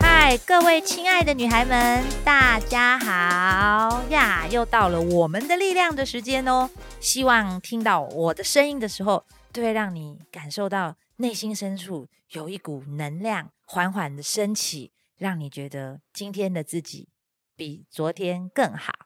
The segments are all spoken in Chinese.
嗨，各位亲爱的女孩们，大家好呀！又到了我们的力量的时间哦。希望听到我的声音的时候，都会让你感受到内心深处有一股能量缓缓的升起，让你觉得今天的自己比昨天更好。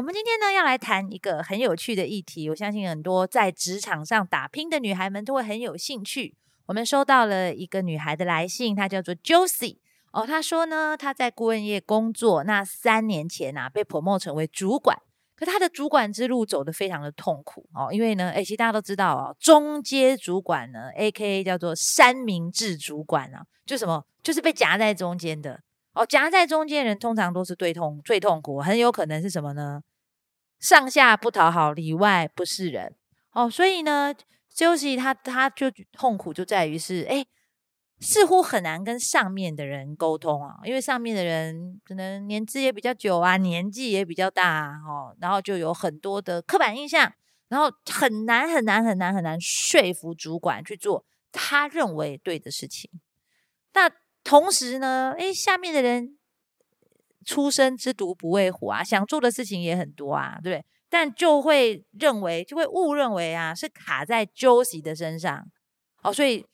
我们今天呢，要来谈一个很有趣的议题，我相信很多在职场上打拼的女孩们都会很有兴趣。我们收到了一个女孩的来信，她叫做 Josie 哦，她说呢，她在顾问业工作，那三年前啊被 Promo 成为主管，可她的主管之路走得非常的痛苦哦，因为呢，诶，其实大家都知道哦，中阶主管呢，AKA 叫做三明治主管啊，就什么，就是被夹在中间的。哦，夹在中间人通常都是最痛最痛苦，很有可能是什么呢？上下不讨好，里外不是人。哦，所以呢，休息他他就痛苦就在于是，哎，似乎很难跟上面的人沟通啊，因为上面的人可能年资也比较久啊，年纪也比较大啊，哦，然后就有很多的刻板印象，然后很难很难很难很难说服主管去做他认为对的事情。那同时呢，诶，下面的人初生之犊不畏虎啊，想做的事情也很多啊，对？但就会认为，就会误认为啊，是卡在 Josie 的身上哦，所以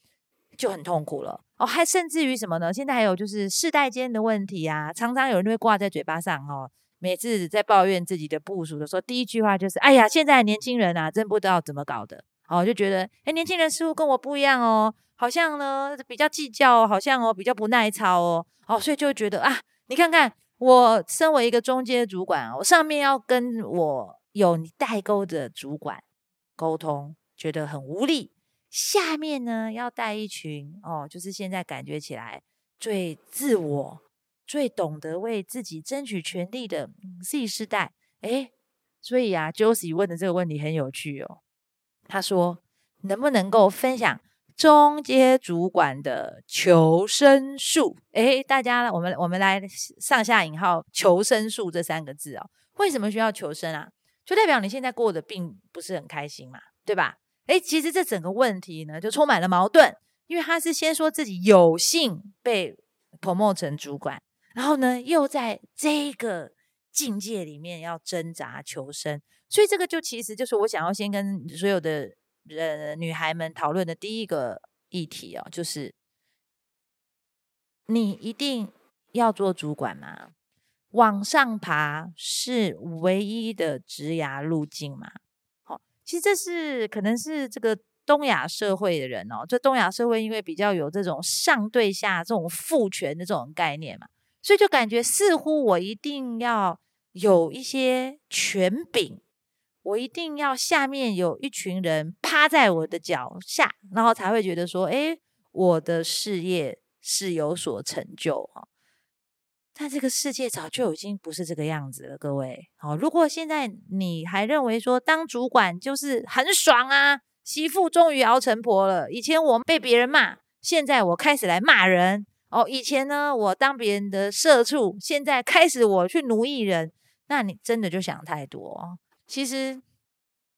就很痛苦了哦。还甚至于什么呢？现在还有就是世代间的问题啊，常常有人会挂在嘴巴上哦。每次在抱怨自己的部署的时候，第一句话就是：“哎呀，现在年轻人啊，真不知道怎么搞的。”哦，就觉得，诶，年轻人似乎跟我不一样哦。好像呢比较计较，好像哦比较不耐操哦，哦，所以就觉得啊，你看看我身为一个中阶主管，我上面要跟我有代沟的主管沟通，觉得很无力；下面呢要带一群哦，就是现在感觉起来最自我、最懂得为自己争取权利的 Z 世代。诶，所以啊，Josie 问的这个问题很有趣哦。他说，能不能够分享？中阶主管的求生术，诶，大家，我们我们来上下引号“求生术”这三个字哦。为什么需要求生啊？就代表你现在过得并不是很开心嘛，对吧？诶，其实这整个问题呢，就充满了矛盾，因为他是先说自己有幸被 promote 成主管，然后呢，又在这个境界里面要挣扎求生，所以这个就其实就是我想要先跟所有的。呃，女孩们讨论的第一个议题哦，就是你一定要做主管吗？往上爬是唯一的职涯路径吗？好，其实这是可能是这个东亚社会的人哦，这东亚社会因为比较有这种上对下这种父权的这种概念嘛，所以就感觉似乎我一定要有一些权柄。我一定要下面有一群人趴在我的脚下，然后才会觉得说，诶，我的事业是有所成就啊。但这个世界早就已经不是这个样子了，各位。好，如果现在你还认为说当主管就是很爽啊，媳妇终于熬成婆了。以前我被别人骂，现在我开始来骂人。哦，以前呢，我当别人的社畜，现在开始我去奴役人。那你真的就想太多。其实，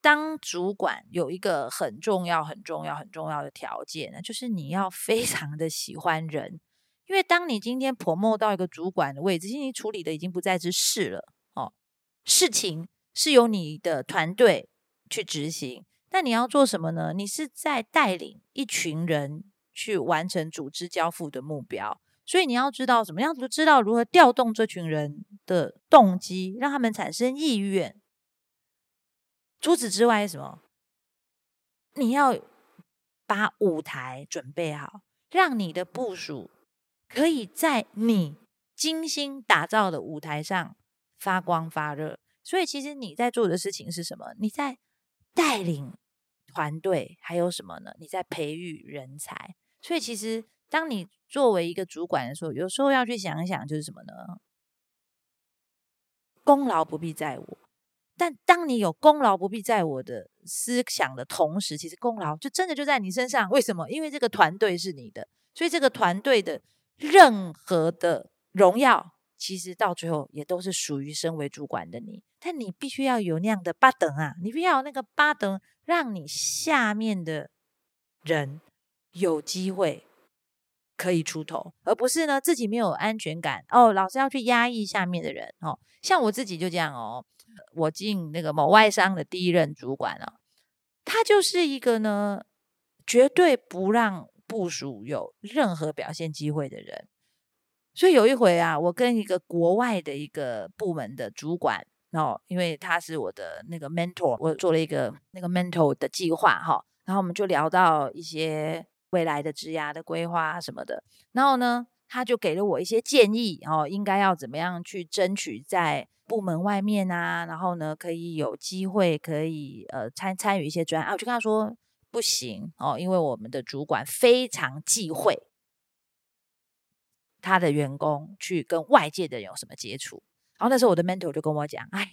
当主管有一个很重要、很重要、很重要的条件呢，就是你要非常的喜欢人。因为当你今天 promote 到一个主管的位置，其实你处理的已经不再是事了哦，事情是由你的团队去执行。但你要做什么呢？你是在带领一群人去完成组织交付的目标，所以你要知道怎么样子，知道如何调动这群人的动机，让他们产生意愿。除此之外，什么？你要把舞台准备好，让你的部署可以在你精心打造的舞台上发光发热。所以，其实你在做的事情是什么？你在带领团队，还有什么呢？你在培育人才。所以，其实当你作为一个主管的时候，有时候要去想一想，就是什么呢？功劳不必在我。但当你有功劳不必在我的思想的同时，其实功劳就真的就在你身上。为什么？因为这个团队是你的，所以这个团队的任何的荣耀其实到最后也都是属于身为主管的你。但你必须要有那样的巴等啊，你必要那个巴等，让你下面的人有机会可以出头，而不是呢自己没有安全感哦，老是要去压抑下面的人哦。像我自己就这样哦，我进那个某外商的第一任主管啊、哦，他就是一个呢，绝对不让部属有任何表现机会的人。所以有一回啊，我跟一个国外的一个部门的主管哦，因为他是我的那个 mentor，我做了一个那个 mentor 的计划哈、哦，然后我们就聊到一些未来的职涯的规划什么的，然后呢，他就给了我一些建议哦，应该要怎么样去争取在部门外面啊，然后呢，可以有机会可以呃参参与一些专案，我就跟他说不行哦，因为我们的主管非常忌讳。他的员工去跟外界的人有什么接触？然后那时候我的 mentor 就跟我讲：“哎，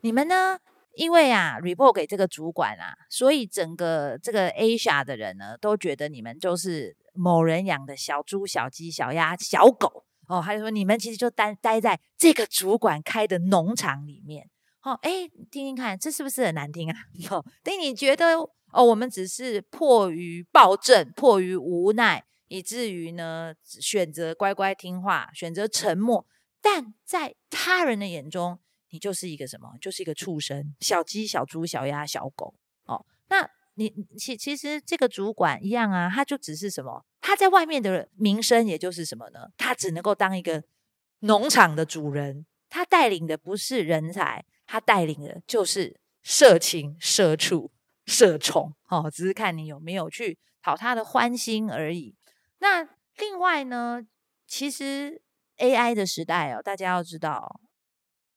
你们呢？因为啊，report 给这个主管啊，所以整个这个 Asia 的人呢，都觉得你们就是某人养的小猪、小鸡、小鸭、小狗哦。还有说你们其实就待待在这个主管开的农场里面哦。哎，听听看，这是不是很难听啊？哦，等你觉得哦，我们只是迫于暴政，迫于无奈。”以至于呢，选择乖乖听话，选择沉默。但在他人的眼中，你就是一个什么？就是一个畜生，小鸡、小猪、小鸭、小狗。哦，那你其其实这个主管一样啊，他就只是什么？他在外面的名声，也就是什么呢？他只能够当一个农场的主人。他带领的不是人才，他带领的就是社情、社畜、社虫。哦，只是看你有没有去讨他的欢心而已。那另外呢，其实 AI 的时代哦，大家要知道，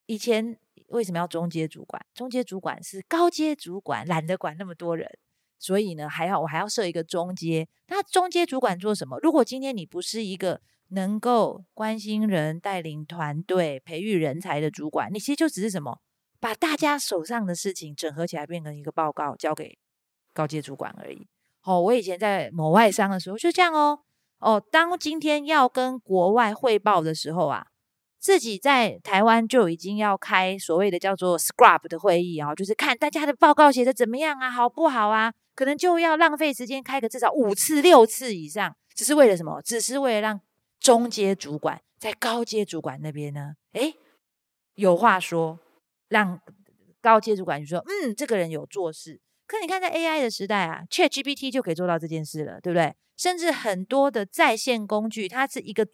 以前为什么要中阶主管？中阶主管是高阶主管懒得管那么多人，所以呢，还要我还要设一个中阶。那中阶主管做什么？如果今天你不是一个能够关心人、带领团队、培育人才的主管，你其实就只是什么，把大家手上的事情整合起来，变成一个报告交给高阶主管而已。哦，我以前在某外商的时候就这样哦。哦，当今天要跟国外汇报的时候啊，自己在台湾就已经要开所谓的叫做 scrub 的会议啊，就是看大家的报告写得怎么样啊，好不好啊？可能就要浪费时间开个至少五次、六次以上，只是为了什么？只是为了让中阶主管在高阶主管那边呢，诶，有话说，让高阶主管就说，嗯，这个人有做事。可你看，在 AI 的时代啊，ChatGPT 就可以做到这件事了，对不对？甚至很多的在线工具，它是一个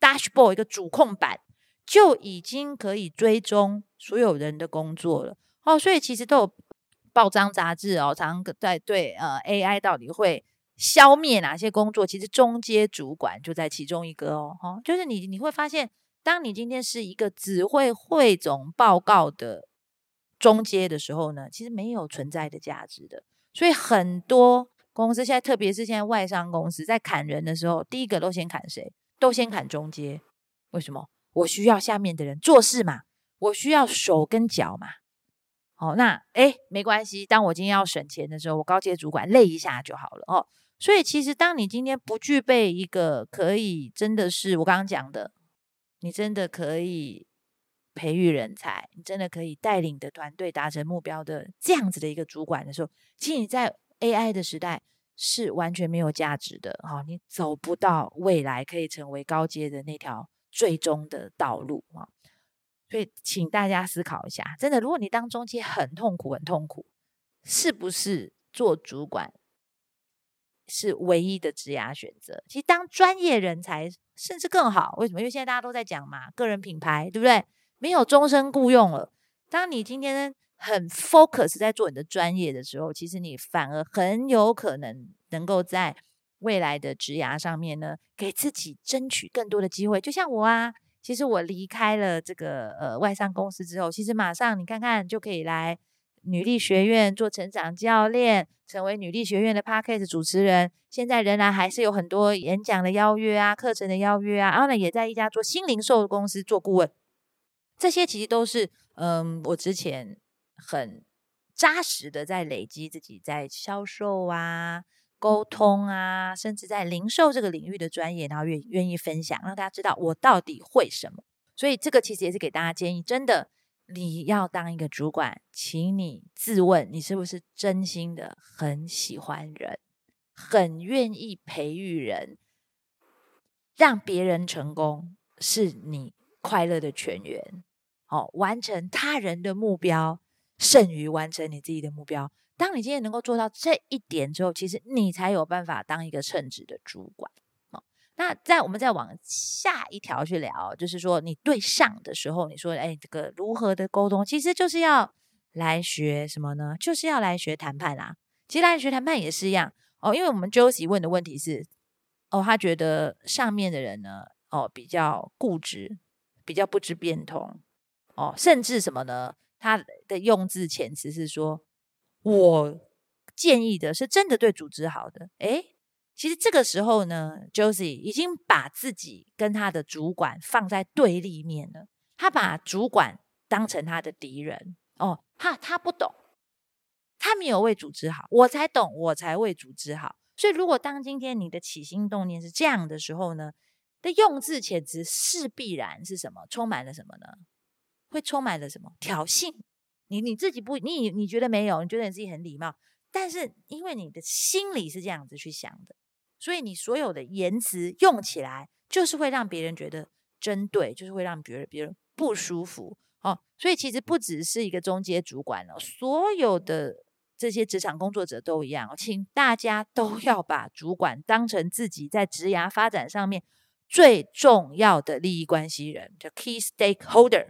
dashboard，一个主控板，就已经可以追踪所有人的工作了。哦，所以其实都有报章杂志哦，常在对呃 AI 到底会消灭哪些工作，其实中阶主管就在其中一个哦。哦，就是你你会发现，当你今天是一个只会汇总报告的。中阶的时候呢，其实没有存在的价值的，所以很多公司现在，特别是现在外商公司在砍人的时候，第一个都先砍谁？都先砍中阶。为什么？我需要下面的人做事嘛，我需要手跟脚嘛。哦，那诶，没关系，当我今天要省钱的时候，我高阶主管累一下就好了哦。所以其实当你今天不具备一个可以真的是我刚刚讲的，你真的可以。培育人才，你真的可以带领的团队达成目标的这样子的一个主管的时候，其实你在 AI 的时代是完全没有价值的哈，你走不到未来可以成为高阶的那条最终的道路啊。所以，请大家思考一下，真的，如果你当中期很痛苦、很痛苦，是不是做主管是唯一的职涯选择？其实当专业人才甚至更好。为什么？因为现在大家都在讲嘛，个人品牌，对不对？没有终身雇佣了。当你今天很 focus 在做你的专业的时候，其实你反而很有可能能够在未来的职涯上面呢，给自己争取更多的机会。就像我啊，其实我离开了这个呃外商公司之后，其实马上你看看就可以来女力学院做成长教练，成为女力学院的 podcast 主持人。现在仍然还是有很多演讲的邀约啊，课程的邀约啊，然后呢，也在一家做新零售公司做顾问。这些其实都是，嗯，我之前很扎实的在累积自己在销售啊、沟通啊，甚至在零售这个领域的专业，然后愿愿意分享，让大家知道我到底会什么。所以这个其实也是给大家建议，真的，你要当一个主管，请你自问，你是不是真心的很喜欢人，很愿意培育人，让别人成功是你快乐的泉源。哦，完成他人的目标胜于完成你自己的目标。当你今天能够做到这一点之后，其实你才有办法当一个称职的主管。那在我们再往下一条去聊，就是说你对上的时候，你说，哎，这个如何的沟通，其实就是要来学什么呢？就是要来学谈判啊。其实来学谈判也是一样哦，因为我们 Josie 问的问题是，哦，他觉得上面的人呢，哦，比较固执，比较不知变通，哦，甚至什么呢？他的用字遣词是说，我建议的是真的对组织好的，诶其实这个时候呢，Josie 已经把自己跟他的主管放在对立面了。他把主管当成他的敌人哦，他他不懂，他没有为组织好，我才懂，我才为组织好。所以，如果当今天你的起心动念是这样的时候呢，的用字遣词势必然是什么？充满了什么呢？会充满了什么？挑衅。你你自己不，你你觉得没有？你觉得你自己很礼貌，但是因为你的心里是这样子去想的。所以你所有的言辞用起来，就是会让别人觉得针对，就是会让别人别人不舒服哦。所以其实不只是一个中介主管了，所有的这些职场工作者都一样，请大家都要把主管当成自己在职涯发展上面最重要的利益关系人，叫 key stakeholder。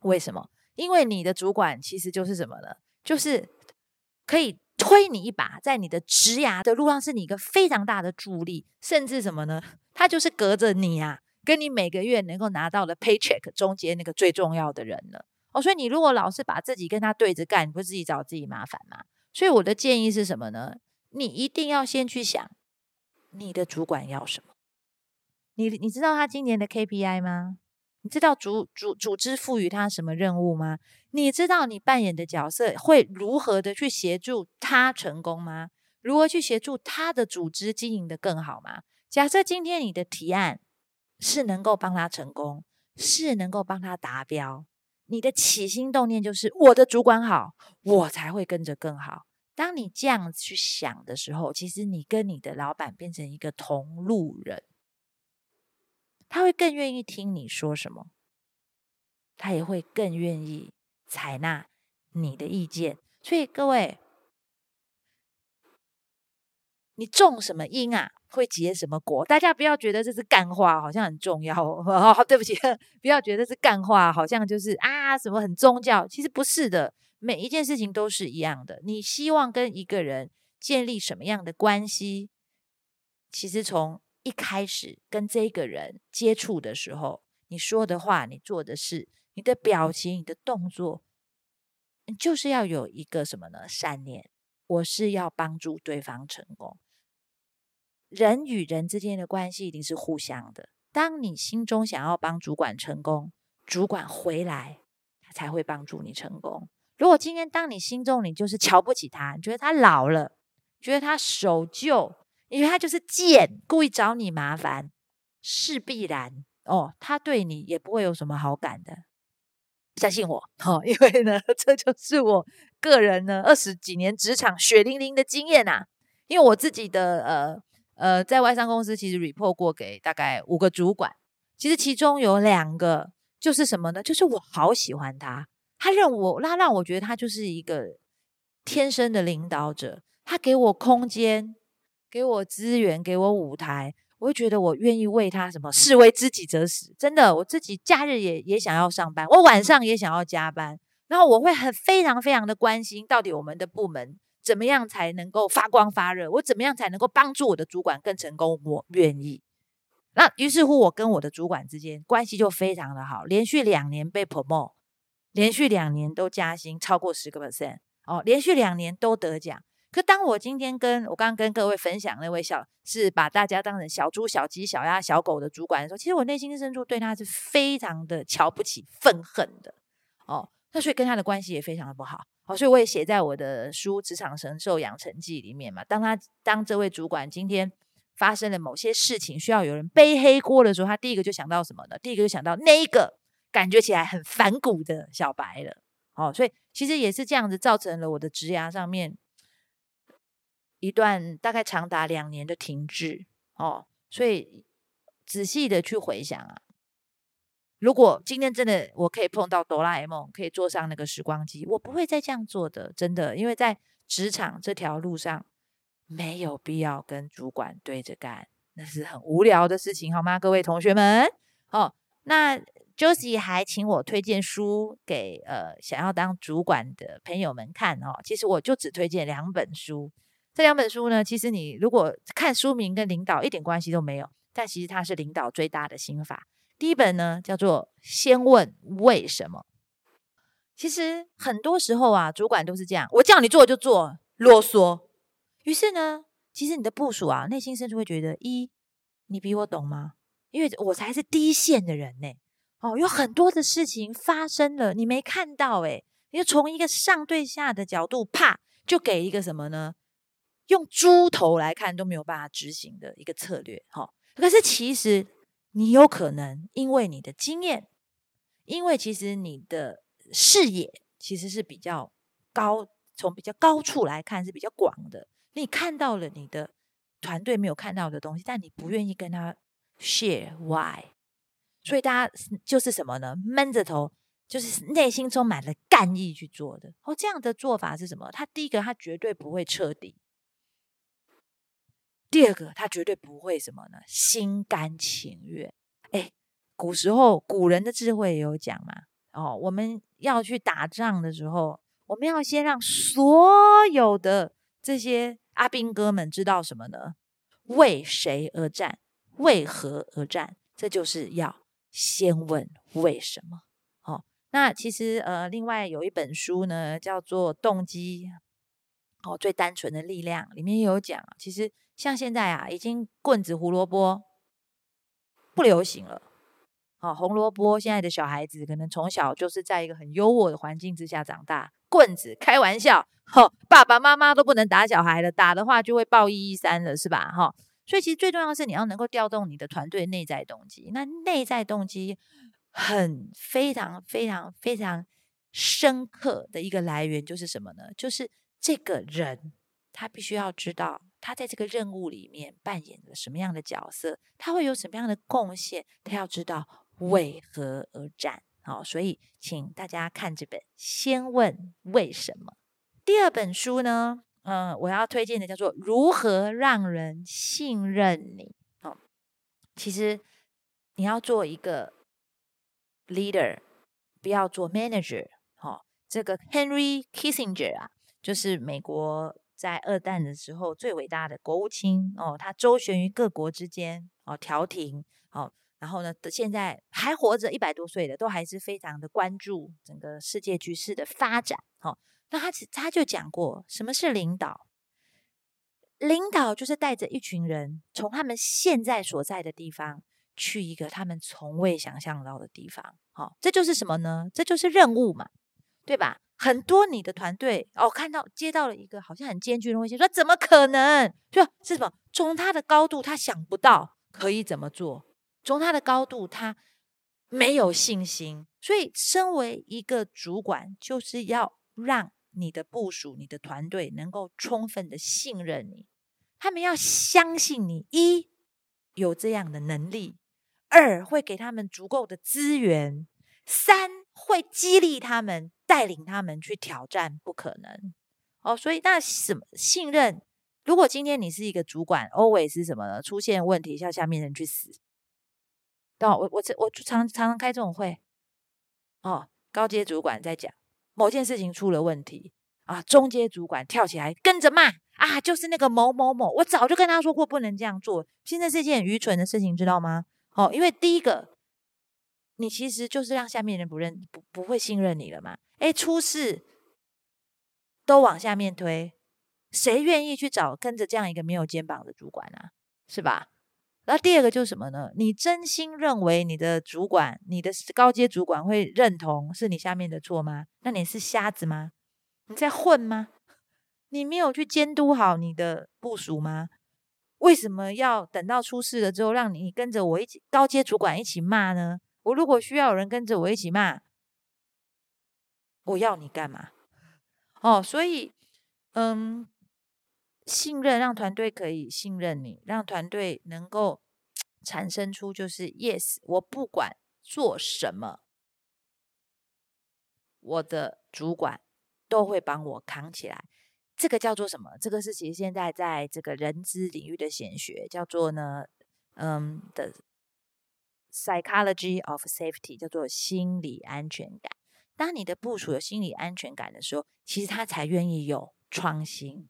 为什么？因为你的主管其实就是什么呢？就是可以。推你一把，在你的职涯的路上是你一个非常大的助力，甚至什么呢？他就是隔着你啊，跟你每个月能够拿到的 paycheck 中间那个最重要的人了。哦，所以你如果老是把自己跟他对着干，你不自己找自己麻烦吗？所以我的建议是什么呢？你一定要先去想你的主管要什么。你你知道他今年的 KPI 吗？你知道组组组织赋予他什么任务吗？你知道你扮演的角色会如何的去协助他成功吗？如何去协助他的组织经营得更好吗？假设今天你的提案是能够帮他成功，是能够帮他达标，你的起心动念就是我的主管好，我才会跟着更好。当你这样子去想的时候，其实你跟你的老板变成一个同路人。他会更愿意听你说什么，他也会更愿意采纳你的意见。所以各位，你种什么因啊，会结什么果。大家不要觉得这是干话，好像很重要哦。对不起，不要觉得是干话，好像就是啊什么很宗教。其实不是的，每一件事情都是一样的。你希望跟一个人建立什么样的关系？其实从一开始跟这个人接触的时候，你说的话、你做的事、你的表情、你的动作，就是要有一个什么呢？善念。我是要帮助对方成功。人与人之间的关系一定是互相的。当你心中想要帮主管成功，主管回来，他才会帮助你成功。如果今天当你心中你就是瞧不起他，你觉得他老了，觉得他守旧。因为他就是贱，故意找你麻烦，是必然哦，他对你也不会有什么好感的，相信我哦，因为呢，这就是我个人呢二十几年职场血淋淋的经验呐、啊。因为我自己的呃呃，在外商公司其实 report 过给大概五个主管，其实其中有两个就是什么呢？就是我好喜欢他，他让我他让我觉得他就是一个天生的领导者，他给我空间。给我资源，给我舞台，我会觉得我愿意为他什么，士为知己者死。真的，我自己假日也也想要上班，我晚上也想要加班。然后我会很非常非常的关心，到底我们的部门怎么样才能够发光发热？我怎么样才能够帮助我的主管更成功？我愿意。那于是乎，我跟我的主管之间关系就非常的好，连续两年被 promote，连续两年都加薪超过十个 percent 哦，连续两年都得奖。可当我今天跟我刚刚跟各位分享那位小是把大家当成小猪、小鸡、小鸭、小狗的主管的时候，其实我内心深处对他是非常的瞧不起、愤恨的哦。那所以跟他的关系也非常的不好哦。所以我也写在我的书《职场神兽养成记》里面嘛。当他当这位主管今天发生了某些事情需要有人背黑锅的时候，他第一个就想到什么呢？第一个就想到那一个感觉起来很反骨的小白了。哦，所以其实也是这样子，造成了我的职涯上面一段大概长达两年的停滞。哦，所以仔细的去回想啊，如果今天真的我可以碰到哆啦 A 梦，可以坐上那个时光机，我不会再这样做的，真的，因为在职场这条路上没有必要跟主管对着干，那是很无聊的事情，好吗？各位同学们，哦，那。Josie 还请我推荐书给呃想要当主管的朋友们看哦。其实我就只推荐两本书，这两本书呢，其实你如果看书名跟领导一点关系都没有，但其实它是领导最大的心法。第一本呢叫做《先问为什么》。其实很多时候啊，主管都是这样，我叫你做就做，啰嗦。于是呢，其实你的部署啊，内心深处会觉得：一，你比我懂吗？因为我才是第一线的人呢。哦，有很多的事情发生了，你没看到诶，你就从一个上对下的角度，啪就给一个什么呢？用猪头来看都没有办法执行的一个策略。哈，可是其实你有可能因为你的经验，因为其实你的视野其实是比较高，从比较高处来看是比较广的，你看到了你的团队没有看到的东西，但你不愿意跟他 share why。所以大家就是什么呢？闷着头，就是内心充满了干意去做的。哦，这样的做法是什么？他第一个，他绝对不会彻底；第二个，他绝对不会什么呢？心甘情愿。哎，古时候古人的智慧也有讲嘛。哦，我们要去打仗的时候，我们要先让所有的这些阿兵哥们知道什么呢？为谁而战？为何而战？这就是要。先问为什么？哦，那其实呃，另外有一本书呢，叫做《动机》，哦，最单纯的力量，里面也有讲，其实像现在啊，已经棍子胡萝卜不流行了。哦，红萝卜现在的小孩子可能从小就是在一个很优渥的环境之下长大，棍子开玩笑，哦，爸爸妈妈都不能打小孩了，打的话就会报一一三了，是吧？哈、所以，其实最重要的是你要能够调动你的团队内在动机。那内在动机很非常非常非常深刻的一个来源就是什么呢？就是这个人他必须要知道他在这个任务里面扮演了什么样的角色，他会有什么样的贡献，他要知道为何而战。好，所以请大家看这本《先问为什么》。第二本书呢？嗯，我要推荐的叫做《如何让人信任你》哦。其实你要做一个 leader，不要做 manager。哦，这个 Henry Kissinger 啊，就是美国在二战的时候最伟大的国务卿哦。他周旋于各国之间哦，调停哦，然后呢，现在还活着一百多岁的，都还是非常的关注整个世界局势的发展。哦。那他他就讲过，什么是领导？领导就是带着一群人，从他们现在所在的地方，去一个他们从未想象到的地方。好，这就是什么呢？这就是任务嘛，对吧？很多你的团队哦，看到接到了一个好像很艰巨的东西，说怎么可能？就是什么？从他的高度，他想不到可以怎么做；从他的高度，他没有信心。所以，身为一个主管，就是要让。你的部署、你的团队能够充分的信任你，他们要相信你：一有这样的能力；二会给他们足够的资源；三会激励他们，带领他们去挑战不可能。哦，所以那什么信任？如果今天你是一个主管，always 是什么呢？出现问题，叫下面人去死。哦，我我这我常常常开这种会。哦，高阶主管在讲。某件事情出了问题啊，中阶主管跳起来跟着骂啊，就是那个某某某，我早就跟他说过不能这样做。现在是一件很愚蠢的事情，知道吗？哦，因为第一个，你其实就是让下面人不认不不会信任你了嘛。哎，出事都往下面推，谁愿意去找跟着这样一个没有肩膀的主管啊？是吧？那第二个就是什么呢？你真心认为你的主管、你的高阶主管会认同是你下面的错吗？那你是瞎子吗？你在混吗？你没有去监督好你的部署吗？为什么要等到出事了之后，让你跟着我一起高阶主管一起骂呢？我如果需要有人跟着我一起骂，我要你干嘛？哦，所以，嗯，信任让团队可以信任你，让团队能够产生出就是 yes，我不管做什么，我的主管都会帮我扛起来。这个叫做什么？这个是其实现在在这个人资领域的显学，叫做呢，嗯的。Psychology of safety 叫做心理安全感。当你的部属有心理安全感的时候，其实他才愿意有创新，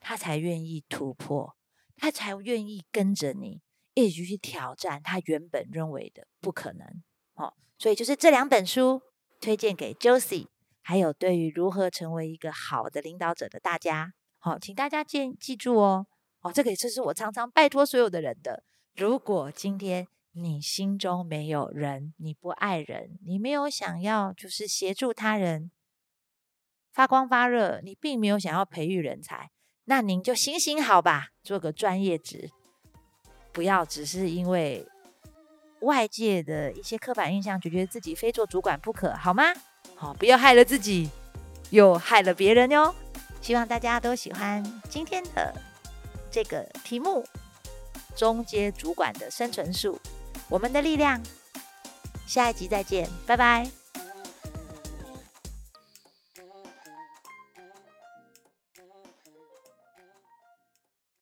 他才愿意突破，他才愿意跟着你一起去挑战他原本认为的不可能。哦，所以就是这两本书推荐给 Josie，还有对于如何成为一个好的领导者的大家。好，请大家记记住哦。哦，这个也是我常常拜托所有的人的。如果今天。你心中没有人，你不爱人，你没有想要就是协助他人发光发热，你并没有想要培育人才，那您就行行好吧，做个专业职，不要只是因为外界的一些刻板印象，就觉得自己非做主管不可，好吗？好，不要害了自己，又害了别人哟。希望大家都喜欢今天的这个题目：中阶主管的生存术。我们的力量，下一集再见，拜拜。